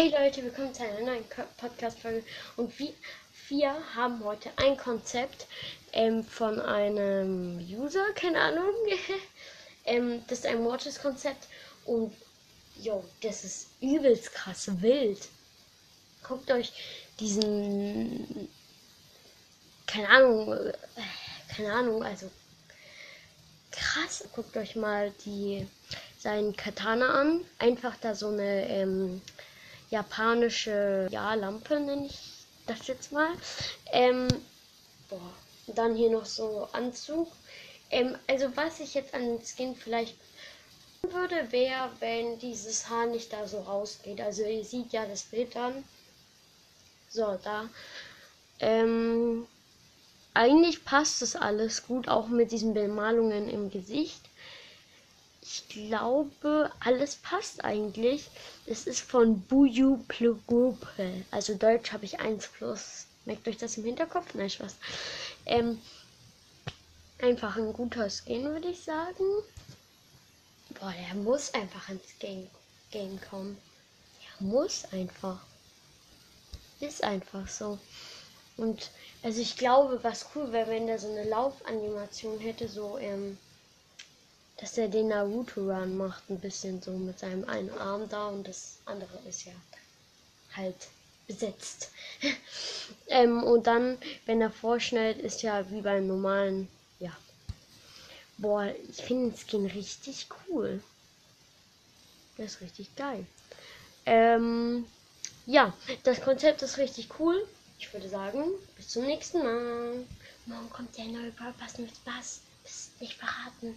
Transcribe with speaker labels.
Speaker 1: Hey Leute, willkommen zu einer neuen Podcast-Folge. Und wir, wir haben heute ein Konzept ähm, von einem User, keine Ahnung. ähm, das ist ein Mortis-Konzept. Und jo, das ist übelst krass wild. Guckt euch diesen. Keine Ahnung. Äh, keine Ahnung, also. Krass, guckt euch mal die seinen Katana an. Einfach da so eine ähm, japanische ja, Lampe, nenne ich das jetzt mal. Ähm, boah, dann hier noch so Anzug. Ähm, also was ich jetzt an den Skin vielleicht würde, wäre, wenn dieses Haar nicht da so rausgeht. Also ihr seht ja das Bild dann. So, da. Ähm, eigentlich passt das alles gut, auch mit diesen Bemalungen im Gesicht. Ich glaube, alles passt eigentlich. Es ist von Buju Plugupe. Also Deutsch habe ich 1 plus. Merkt euch das im Hinterkopf? Nein, Spaß. Ähm, einfach ein guter Skin, würde ich sagen. Boah, der muss einfach ins Game, Game kommen. Der muss einfach. Ist einfach so. Und also ich glaube, was cool wäre, wenn der so eine Laufanimation hätte, so ähm, dass er den Naruto-Run macht, ein bisschen so mit seinem einen Arm da und das andere ist ja halt besetzt. ähm, und dann, wenn er vorschnellt, ist ja wie beim normalen, ja. Boah, ich finde den Skin richtig cool. Der ist richtig geil. Ähm, ja, das Konzept ist richtig cool. Ich würde sagen, bis zum nächsten Mal. Morgen kommt der neue Brawl mit. Das ist nicht verraten.